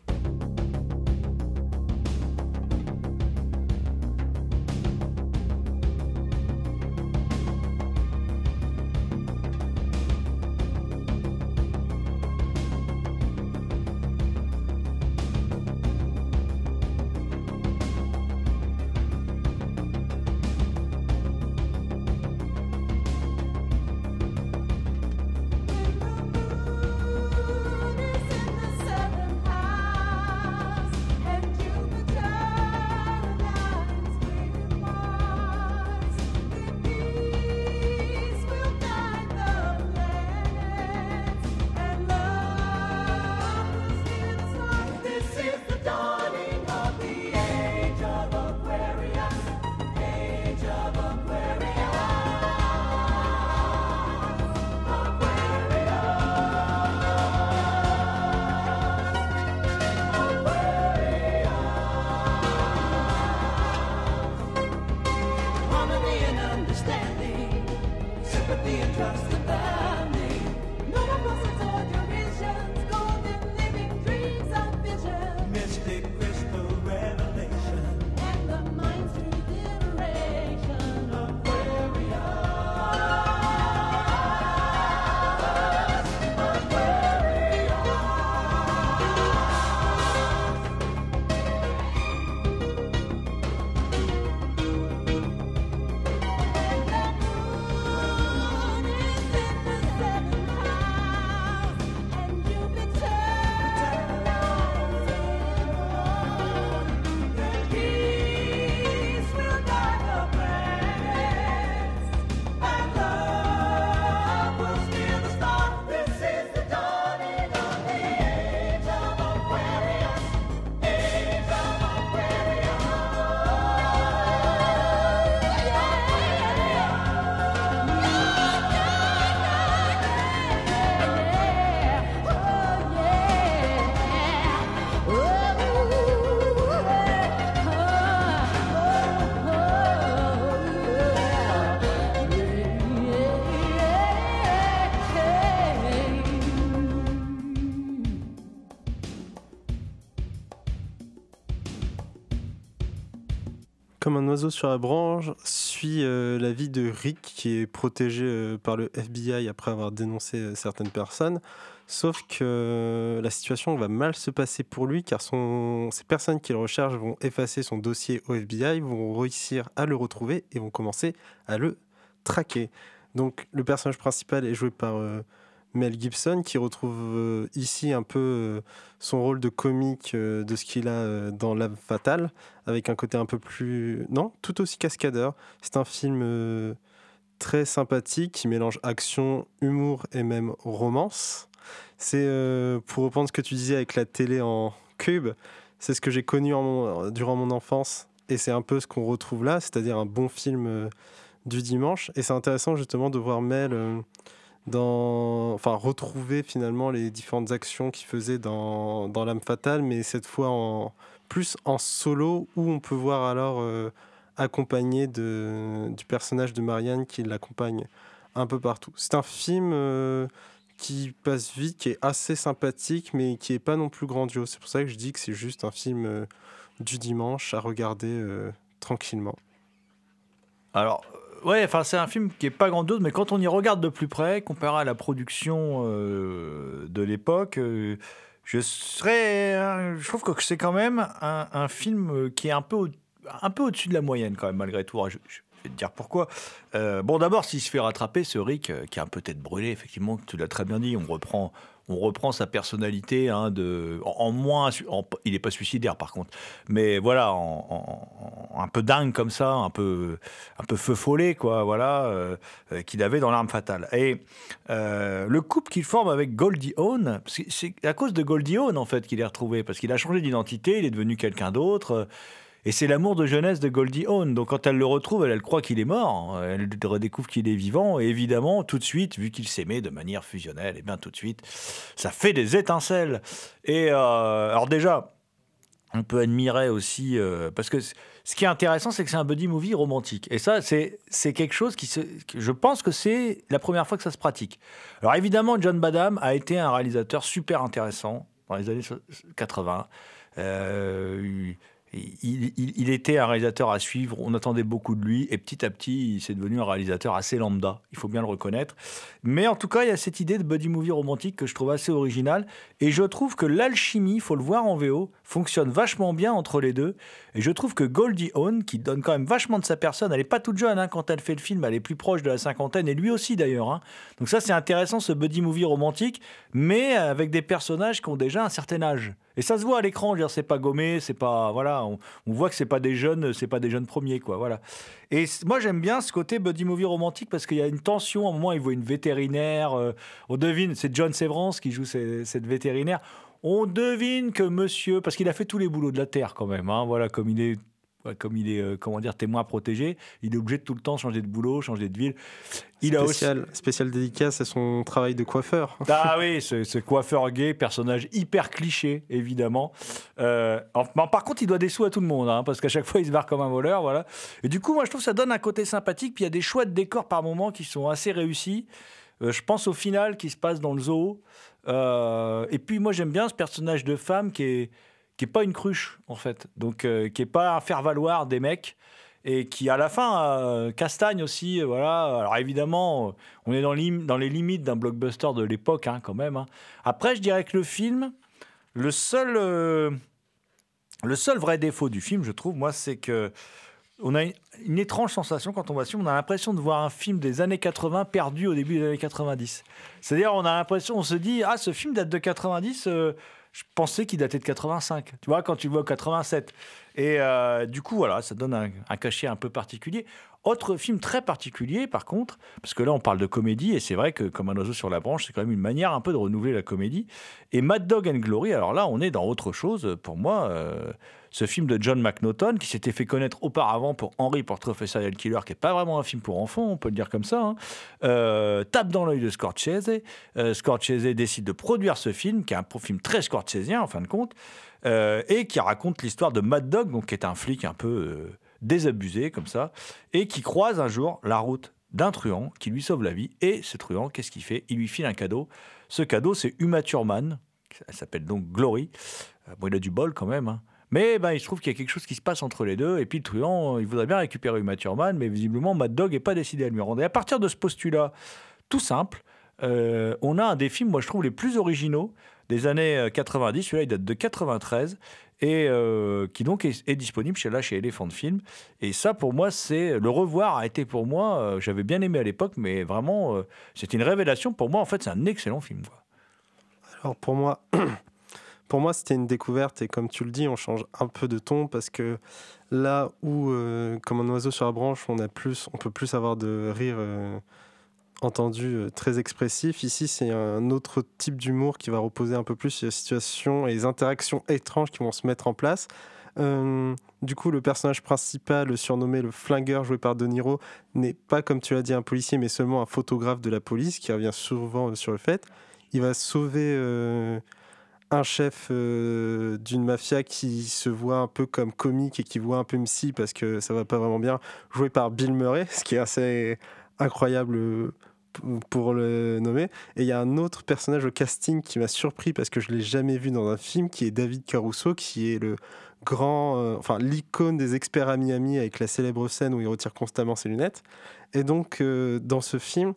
Comme un oiseau sur la branche suit euh, la vie de Rick qui est protégé euh, par le FBI après avoir dénoncé euh, certaines personnes. Sauf que euh, la situation va mal se passer pour lui car ces personnes qu'il recherche vont effacer son dossier au FBI, vont réussir à le retrouver et vont commencer à le traquer. Donc le personnage principal est joué par Mel Gibson qui retrouve euh, ici un peu euh, son rôle de comique euh, de ce qu'il a dans L'âme fatale avec un côté un peu plus non tout aussi cascadeur. C'est un film très sympathique qui mélange action humour et même romance. C'est pour reprendre ce que tu disais avec la télé en cube c'est ce que j'ai connu en mon- durant mon enfance et c'est un peu ce qu'on retrouve là c'est-à-dire un bon film du dimanche. Et c'est intéressant justement de voir Mel dans, enfin, retrouver finalement les différentes actions qu'il faisait dans, dans l'âme fatale, mais cette fois en plus en solo, où on peut voir alors euh, accompagné de, du personnage de Marianne qui l'accompagne un peu partout. C'est un film euh, qui passe vite, qui est assez sympathique, mais qui est pas non plus grandiose. C'est pour ça que je dis que c'est juste un film euh, du dimanche à regarder tranquillement. Alors, ouais, enfin c'est un film qui est pas grandiose, mais quand on y regarde de plus près, comparé à la production euh, de l'époque, euh, je serais, je trouve que c'est quand même un, film qui est un peu, au, un peu au-dessus de la moyenne quand même malgré tout. Je, vais te dire pourquoi. Euh, bon, d'abord, s'il se fait rattraper, ce Rick, qui a un peu tête brûlée, effectivement, tu l'as très bien dit, on reprend on reprend sa personnalité hein, en, moins. il n'est pas suicidaire par contre, mais voilà, un peu dingue comme ça, un peu, un peu feu follet, quoi, voilà, euh, euh, qu'il avait dans l'arme fatale. Et euh, le couple qu'il forme avec Goldie Hawn, c'est à cause de Goldie Hawn en fait qu'il est retrouvé, parce qu'il a changé d'identité, il est devenu quelqu'un d'autre. Et c'est l'amour de jeunesse de Goldie Hawn. Donc quand elle le retrouve, elle, croit qu'il est mort. Elle redécouvre qu'il est vivant. Et évidemment, tout de suite, vu qu'il s'aimait de manière fusionnelle, et eh bien tout de suite, ça fait des étincelles. Et euh, alors déjà, on peut admirer aussi, euh, parce que ce qui est intéressant, c'est que c'est un buddy movie romantique. Et ça, c'est, quelque chose qui je pense que c'est la première fois que ça se pratique. Alors évidemment, John Badham a été un réalisateur super intéressant dans les années 80. Euh, il, était un réalisateur à suivre, on attendait beaucoup de lui, et petit à petit, il s'est devenu un réalisateur assez lambda, il faut bien le reconnaître. Mais en tout cas, il y a cette idée de buddy movie romantique que je trouve assez originale, et je trouve que l'alchimie, il faut le voir en VO, fonctionne vachement bien entre les deux, et je trouve que Goldie Hawn, qui donne quand même vachement de sa personne, elle n'est pas toute jeune hein, quand elle fait le film, elle est plus proche de la cinquantaine, et lui aussi d'ailleurs. Hein. Donc ça, c'est intéressant, ce buddy movie romantique, mais avec des personnages qui ont déjà un certain âge. Et ça se voit à l'écran, c'est pas gommé, c'est pas voilà, on, voit que c'est pas des jeunes, c'est pas des jeunes premiers quoi, voilà. Et moi j'aime bien ce côté buddy movie romantique parce qu'il y a une tension. À un moment, il voit une vétérinaire, euh, on devine, c'est John Severance qui joue cette vétérinaire. On devine que monsieur, parce qu'il a fait tous les boulots de la terre quand même, hein, voilà, comme il est comme il est, euh, comment dire, témoin protégé, il est obligé de tout le temps changer de boulot, changer de ville. Il spécial, a aussi... spécial dédicace à son travail de coiffeur. Ah oui, ce, coiffeur gay, personnage hyper cliché, évidemment. Euh, par contre, il doit des sous à tout le monde, hein, parce qu'à chaque fois, il se barre comme un voleur, voilà. Et du coup, moi, je trouve que ça donne un côté sympathique. Puis il y a des choix de décors par moments qui sont assez réussis. Euh, je pense au final qui se passe dans le zoo. et puis, moi, j'aime bien ce personnage de femme qui est qui est pas une cruche en fait, donc euh, qui est pas un faire valoir des mecs et qui à la fin euh, castagne aussi, euh, voilà. Alors évidemment, on est dans, dans les limites d'un blockbuster de l'époque hein, quand même. Hein. Après, je dirais que le film, le seul, le seul vrai défaut du film, je trouve, moi, c'est que on a une, étrange sensation quand on voit ce film. On a l'impression de voir un film des années 80 perdu au début des années 90. C'est-à-dire, on a l'impression, on se dit, ah, ce film date de 90 je pensais qu'il datait de 85. Tu vois, quand tu vois 87. Et euh, du coup, voilà, ça donne un, cachet un peu particulier. Autre film très particulier, par contre, parce que là, on parle de comédie, et c'est vrai que Comme un oiseau sur la branche, c'est quand même une manière un peu de renouveler la comédie. Et Mad Dog and Glory, alors là, on est dans autre chose. Pour moi, euh, ce film de John McNaughton, qui s'était fait connaître auparavant pour Henry Portrait of Serial Killer, qui n'est pas vraiment un film pour enfants, on peut le dire comme ça, hein, euh, tape dans l'œil de Scorsese. Euh, Scorsese décide de produire ce film, qui est un film très scorsesien en fin de compte, euh, et qui raconte l'histoire de Mad Dog, qui est un flic un peu désabusé comme ça, et qui croise un jour la route d'un truand qui lui sauve la vie. Et ce truand, qu'est-ce qu'il fait? Il lui file un cadeau. Ce cadeau, c'est Uma Thurman. Elle s'appelle donc Glory. Bon, il a du bol quand même. Hein. Mais ben, il se trouve qu'il y a quelque chose qui se passe entre les deux. Et puis le truand, il voudrait bien récupérer Uma Thurman, mais visiblement, Mad Dog n'est pas décidé à lui rendre. Et à partir de ce postulat tout simple, euh, on a un des films, moi je trouve, les plus originaux des années 90. Euh, Celui-là, il date de 93 et euh, qui donc est, disponible chez là chez Elephant Film. Et ça, pour moi, c'est le revoir a été pour moi. J'avais bien aimé à l'époque, mais vraiment, c'était une révélation. Pour moi, en fait, c'est un excellent film. Alors pour moi, pour moi, c'était une découverte et comme tu le dis, on change un peu de ton parce que là où, euh, comme un oiseau sur la branche, on a plus, on peut plus avoir de rire euh, entendu euh, très expressif. Ici, c'est un autre type d'humour qui va reposer un peu plus sur les situations et les interactions étranges qui vont se mettre en place. Euh, du coup, le personnage principal, surnommé le flingueur, joué par De Niro, n'est pas, comme tu l'as dit, un policier, mais seulement un photographe de la police, qui revient souvent sur le fait. Il va sauver euh, un chef euh, d'une mafia qui se voit un peu comme comique et qui voit un peu MC parce que ça va pas vraiment bien, joué par Bill Murray, ce qui est assez incroyable euh, pour le nommer. Et il y a un autre personnage au casting qui m'a surpris parce que je l'ai jamais vu dans un film, qui est David Caruso, qui est le grand, euh, enfin l'icône des experts à Miami avec la célèbre scène où il retire constamment ses lunettes. Et donc euh, dans ce film,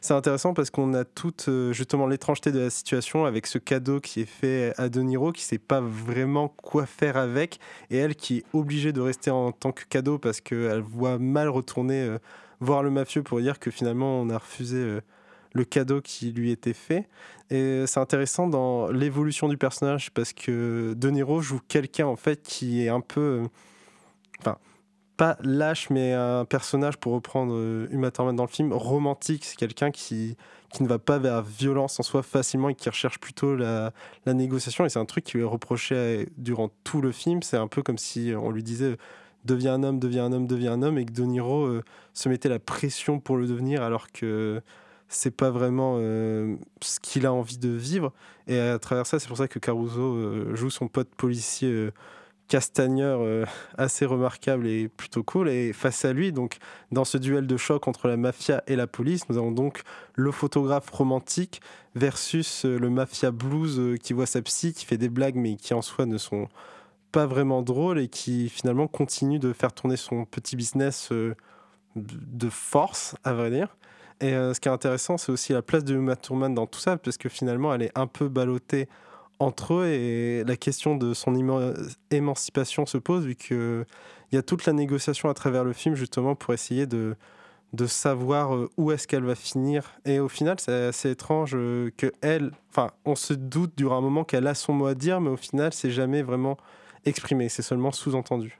c'est intéressant parce qu'on a toute euh, justement l'étrangeté de la situation avec ce cadeau qui est fait à De Niro qui sait pas vraiment quoi faire avec et elle qui est obligée de rester en tant que cadeau parce qu'elle voit mal retourner voir le mafieux pour dire que finalement on a refusé euh, le cadeau qui lui était fait. Et c'est intéressant dans l'évolution du personnage parce que De Niro joue quelqu'un en fait qui est un peu, euh, enfin pas lâche mais un personnage pour reprendre euh, Uma Thurman dans le film romantique. C'est quelqu'un qui qui ne va pas vers la violence en soi facilement et qui recherche plutôt la, la négociation. Et c'est un truc qui lui est reproché durant tout le film. C'est un peu comme si on lui disait deviens un homme, deviens un homme, deviens un homme, et que De Niro euh, se mettait la pression pour le devenir alors que c'est pas vraiment euh, ce qu'il a envie de vivre. Et à travers ça, c'est pour ça que Caruso euh, joue son pote policier castagneur assez remarquable et plutôt cool. Et face à lui, donc dans ce duel de choc entre la mafia et la police, nous avons donc le photographe romantique versus le mafia blues qui voit sa psy, qui fait des blagues mais qui en soi ne sont pas vraiment drôles et qui finalement continue de faire tourner son petit business euh, de force, à vrai dire. Et euh, ce qui est intéressant, c'est aussi la place de Uma Thurman dans tout ça, parce que finalement, elle est un peu ballottée entre eux et la question de son éma- émancipation se pose, vu qu'il y a toute la négociation à travers le film, justement, pour essayer de, de savoir euh, où est-ce qu'elle va finir. Et au final, c'est assez étrange que elle, enfin, on se doute durant un moment qu'elle a son mot à dire, mais au final, c'est jamais vraiment exprimé, c'est seulement sous-entendu.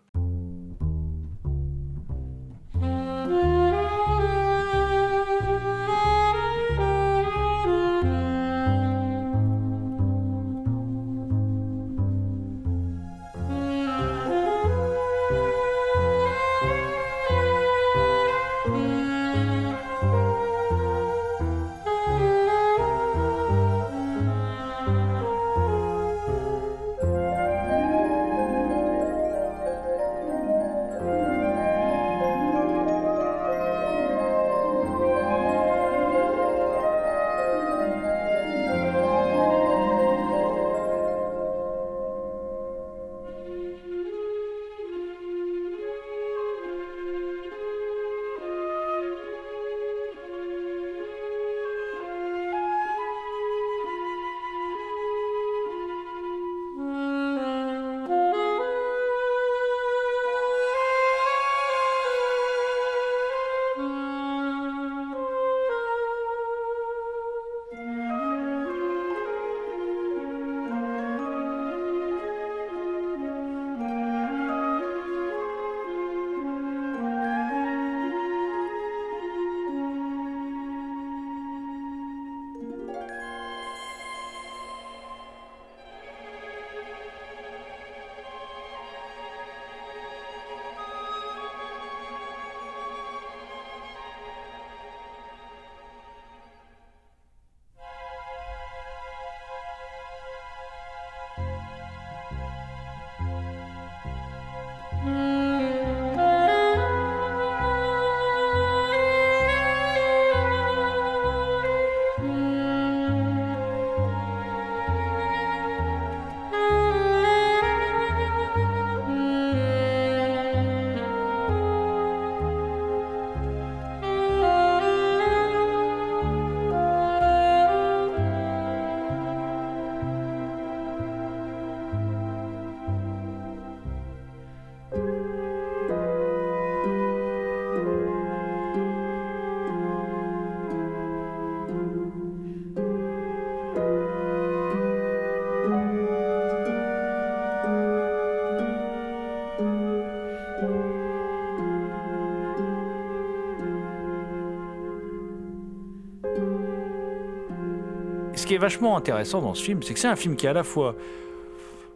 Vachement intéressant dans ce film, c'est que c'est un film qui à la fois.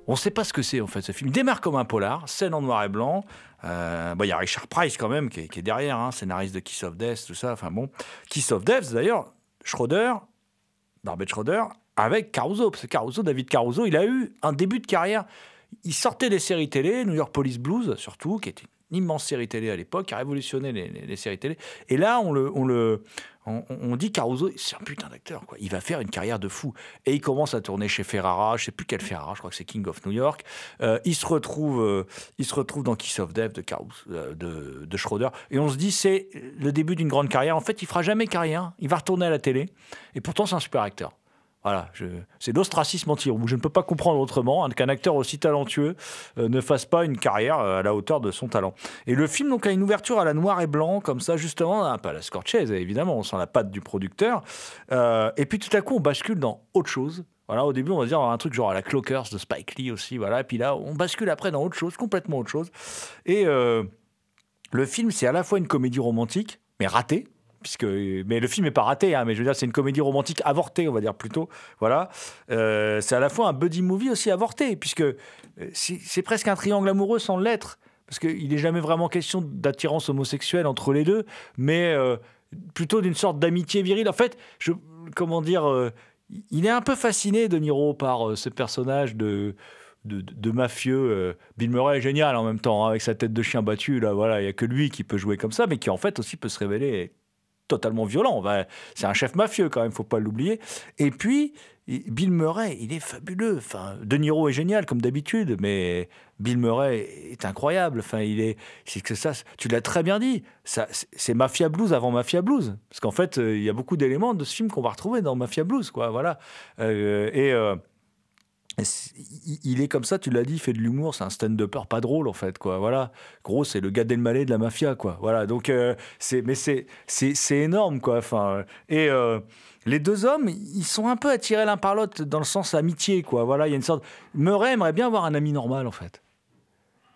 On ne sait pas ce que c'est en fait ce film. Il démarre comme un polar, scène en noir et blanc. Euh, bah, Il y a Richard Price quand même qui est, derrière, hein, scénariste de Kiss of Death, tout ça. Enfin bon, Kiss of Death d'ailleurs, Schroeder, Barbet Schroeder, avec Caruso. Parce que Caruso, David Caruso, il a eu un début de carrière. Il sortait des séries télé, New York Police Blues surtout, qui était immense série télé à l'époque, qui a révolutionné les, séries télé. Et là, on le, on le, on, dit Caruso, c'est un putain d'acteur, quoi. Il va faire une carrière de fou. Et il commence à tourner chez Ferrara, je sais plus quel Ferrara, je crois que c'est King of New York. Euh, il se retrouve, euh, il se retrouve dans Kiss of Death de Caruso, euh, de Schroeder. Et on se dit, c'est le début d'une grande carrière. En fait, il fera jamais carrière. Il va retourner à la télé. Et pourtant, c'est un super acteur. Voilà, c'est l'ostracisme anti-rouge. Je ne peux pas comprendre autrement hein, qu'un acteur aussi talentueux euh, ne fasse pas une carrière euh, à la hauteur de son talent. Et le film donc a une ouverture à la noir et blanc, comme ça, justement, peu à la Scorsese, évidemment, on sent la patte du producteur. Euh, et puis tout à coup, on bascule dans autre chose. Voilà, au début, on va dire un truc genre à la Clockers de Spike Lee aussi, voilà. Et puis là, on bascule après dans autre chose, complètement autre chose. Et le film, c'est à la fois une comédie romantique, mais ratée. Puisque, mais le film n'est pas raté, hein, mais je veux dire, c'est une comédie romantique avortée, on va dire plutôt. Voilà. Euh, c'est à la fois un buddy movie aussi avorté, puisque euh, c'est presque un triangle amoureux sans l'être. Parce qu'il n'est jamais vraiment question d'attirance homosexuelle entre les deux, mais euh, plutôt d'une sorte d'amitié virile. En fait, je, comment dire, il est un peu fasciné, De Niro, par ce personnage de, de, mafieux. Bill Murray est génial en même temps, hein, avec sa tête de chien battu. Là, voilà, il n'y a que lui qui peut jouer comme ça, mais qui en fait aussi peut se révéler totalement violent. C'est un chef mafieux quand même, faut pas l'oublier. Et puis, il- Bill Murray, il est fabuleux. Enfin, De Niro est génial comme d'habitude, mais Bill Murray est incroyable. Enfin, il est, c'est que ça, tu l'as très bien dit. Ça, c'est- Mafia Blues avant Mafia Blues, parce qu'en fait, euh, il y a beaucoup d'éléments de ce film qu'on va retrouver dans Mafia Blues, quoi. Voilà. Euh, et euh, il- est comme ça, tu l'as dit, il fait de l'humour, c'est un stand-upper pas drôle en fait, quoi. Voilà, gros, c'est le Gad Elmaleh de la mafia, quoi. Voilà, donc euh, c'est, mais c'est, c'est, énorme, quoi. Enfin, et euh, les deux hommes, ils sont un peu attirés l'un par l'autre dans le sens amitié, quoi. Voilà, il y a une sorte. Murray aimerait bien avoir un ami normal, en fait.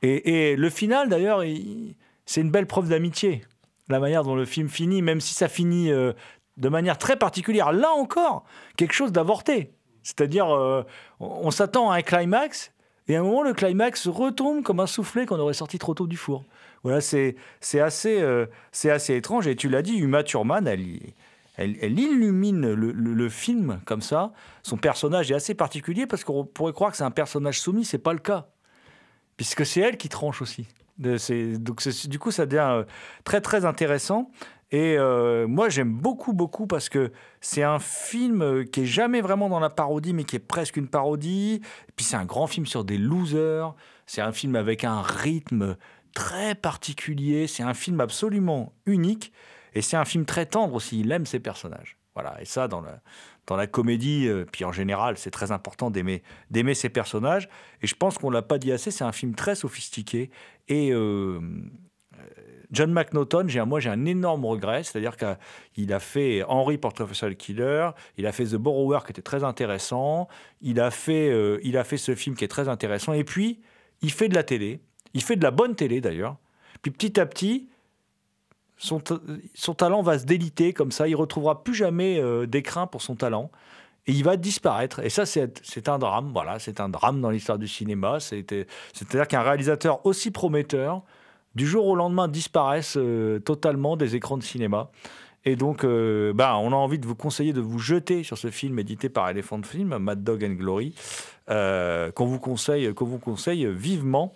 Et, le final, d'ailleurs, il- c'est une belle preuve d'amitié. La manière dont le film finit, même si ça finit euh, de manière très particulière, là encore, quelque chose d'avorté. C'est-à-dire, euh, on, s'attend à un climax, et à un moment, le climax retombe comme un soufflet qu'on aurait sorti trop tôt du four. Voilà, c'est assez, euh, assez étrange. Et tu l'as dit, Uma Thurman, elle, elle, illumine le, le- le film comme ça. Son personnage est assez particulier parce qu'on pourrait croire que c'est un personnage soumis, c'est pas le cas puisque c'est elle qui tranche aussi. Donc du coup, ça devient euh, très très intéressant. Et euh, moi, j'aime beaucoup beaucoup parce que c'est un film euh, qui est jamais vraiment dans la parodie, mais qui est presque une parodie. Puis c'est un grand film sur des losers. C'est un film avec un rythme très particulier. C'est un film absolument unique. Et c'est un film très tendre aussi. Il aime ses personnages. Voilà. Et ça, dans la, dans la comédie, euh, puis en général, c'est très important d'aimer, ses personnages. Et je pense qu'on l'a pas dit assez, c'est un film très sophistiqué. Et John McNaughton, j'ai moi j'ai un énorme regret, c'est-à-dire qu'il a fait Henry a Serial Killer, il a fait The Borrower qui était très intéressant, il a fait, euh, il a fait ce film qui est très intéressant, et puis il fait de la télé, il fait de la bonne télé d'ailleurs, puis petit à petit, son, son talent va se déliter comme ça, il retrouvera plus jamais euh, d'écrin pour son talent. Et il va disparaître. Et ça, c'est un drame. Voilà, c'est un drame dans l'histoire du cinéma. C'est-à-dire qu'un réalisateur aussi prometteur, du jour au lendemain, disparaisse euh, totalement des écrans de cinéma. Et donc, euh, bah, on a envie de vous conseiller de vous jeter sur ce film édité par Elephant Film, Mad Dog and Glory, euh, qu'on vous conseille, vous conseille vivement,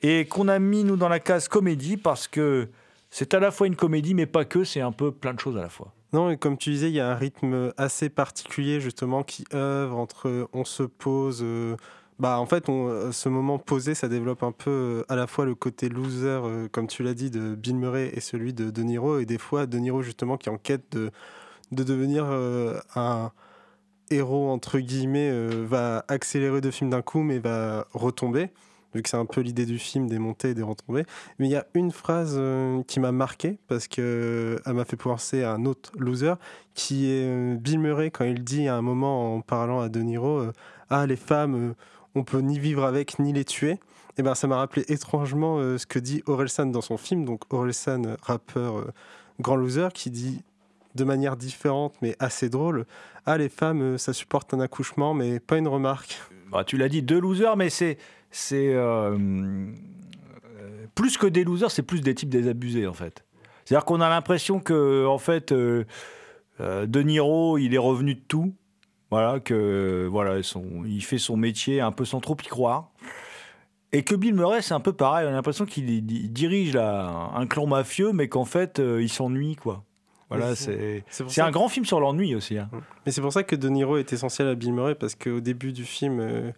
et qu'on a mis nous dans la case comédie parce que c'est à la fois une comédie, mais pas que. C'est un peu plein de choses à la fois. Non, et comme tu disais, il y a un rythme assez particulier justement qui œuvre entre on se pose. euh, bah, en fait, euh, ce moment posé, ça développe un peu euh, à la fois le côté loser, euh, comme tu l'as dit, de Bill Murray et celui de De Niro, et des fois De Niro justement qui est en quête de, de devenir un héros entre guillemets, va accélérer de film d'un coup, mais va retomber. Vu que c'est un peu l'idée du film, des montées et des retombées. Mais il y a une phrase qui m'a marqué parce que elle m'a fait penser à un autre loser qui est Bill Murray quand il dit à un moment en parlant à De Niro Ah, les femmes, on peut ni vivre avec ni les tuer. Et ben ça m'a rappelé étrangement euh, ce que dit Orelsan dans son film. Donc Orelsan, rappeur euh, grand loser, qui dit de manière différente mais assez drôle Ah, les femmes, euh, ça supporte un accouchement, mais pas une remarque. bah, tu l'as dit, deux losers, mais c'est. c'est plus que des losers, c'est plus des types désabusés, en fait. C'est-à-dire qu'on a l'impression que, en fait, De Niro, il est revenu de tout. Voilà, que voilà, son, il fait son métier un peu sans trop y croire. Et que Bill Murray, c'est un peu pareil. On a l'impression qu'il il dirige là, un clan mafieux, mais qu'en fait, euh, il s'ennuie, quoi. Voilà, c'est un grand film sur l'ennui aussi. hein. Mais c'est pour ça que De Niro est essentiel à Bill Murray parce qu'au début du film, euh,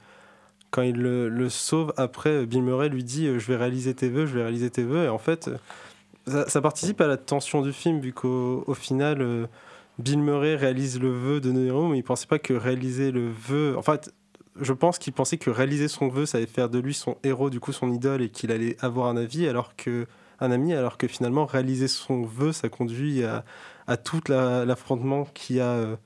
quand il le, le sauve, après euh, Bill Murray lui dit Je vais réaliser tes vœux, je vais réaliser tes vœux. Et en fait, ça, ça participe à la tension du film vu qu'au au final, euh, Bill Murray réalise le vœu de Niro, mais il pensait pas que réaliser le vœu. En fait, je pense qu'il pensait que réaliser son vœu, ça allait faire de lui son héros, du coup son idole, et qu'il allait avoir un avis, alors que un ami, alors que finalement réaliser son vœu, ça conduit à, à tout la- l'affrontement qu'il y a euh,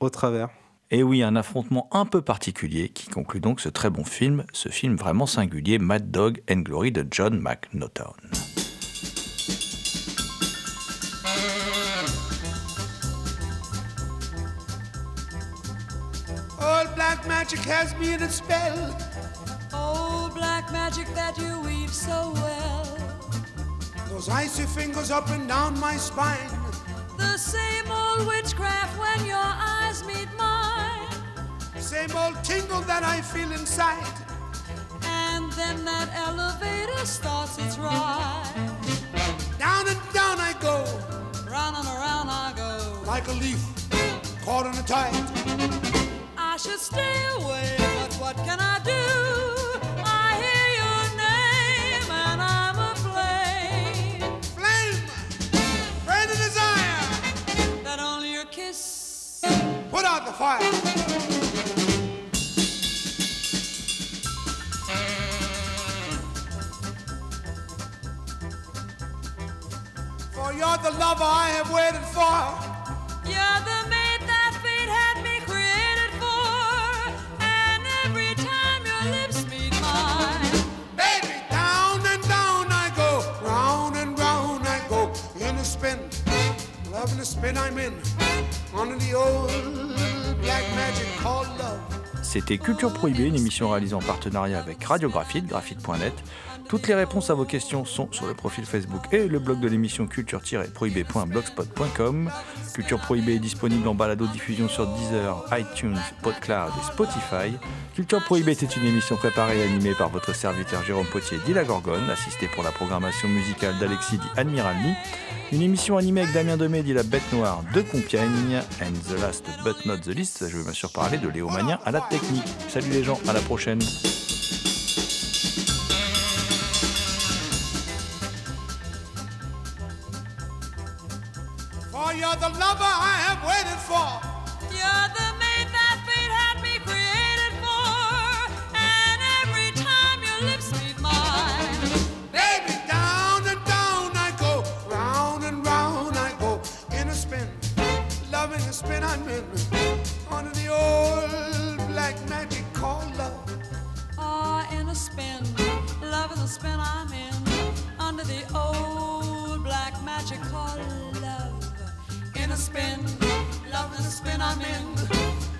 au travers. Et oui, un affrontement un peu particulier qui conclut donc ce très bon film, ce film vraiment singulier, Mad Dog and Glory de John McNaughton. Magic has me in its spell. Oh, black magic that you weave so well. Those icy fingers up and down my spine. The same old witchcraft when your eyes meet mine. Same old tingle that I feel inside. And then that elevator starts its ride. Down and down I go, Round and around I go. like a leaf caught in a tide. Should stay away, but what can I do? I hear your name and I'm aflame. Flame, burn and desire, That only your kiss put out the fire. For you're the lover I have waited for. You're the C'était Culture Prohibée, une émission réalisée en partenariat avec Radiographite, graphite.net. Toutes les réponses à vos questions sont sur le profil Facebook et le blog de l'émission culture-prohibée.blogspot.com. Culture Prohibée est disponible en balado-diffusion sur Deezer, iTunes, PodCloud et Spotify. Culture Prohibée était une émission préparée et animée par votre serviteur Jérôme Potier dit La Gorgone, assisté pour la programmation musicale d'Alexis dit Admiralny. Une émission animée avec Damien Demé dit La Bête Noire de Compiègne. And the last but not the least, je vais bien sûr parler de Léo à la technique. Salut les gens, à la prochaine. For. you're the mate that fate had me created for. And every time your lips meet mine, Baby, down and down I go, round and round I go, in a spin, loving the spin I'm in, under the old black magic called love. ah, in a spin, loving the spin I'm in, under the old black magic called love. In a spin, of the spin I'm in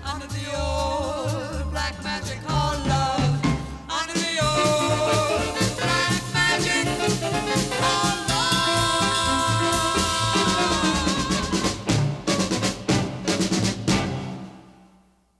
under the old black magic.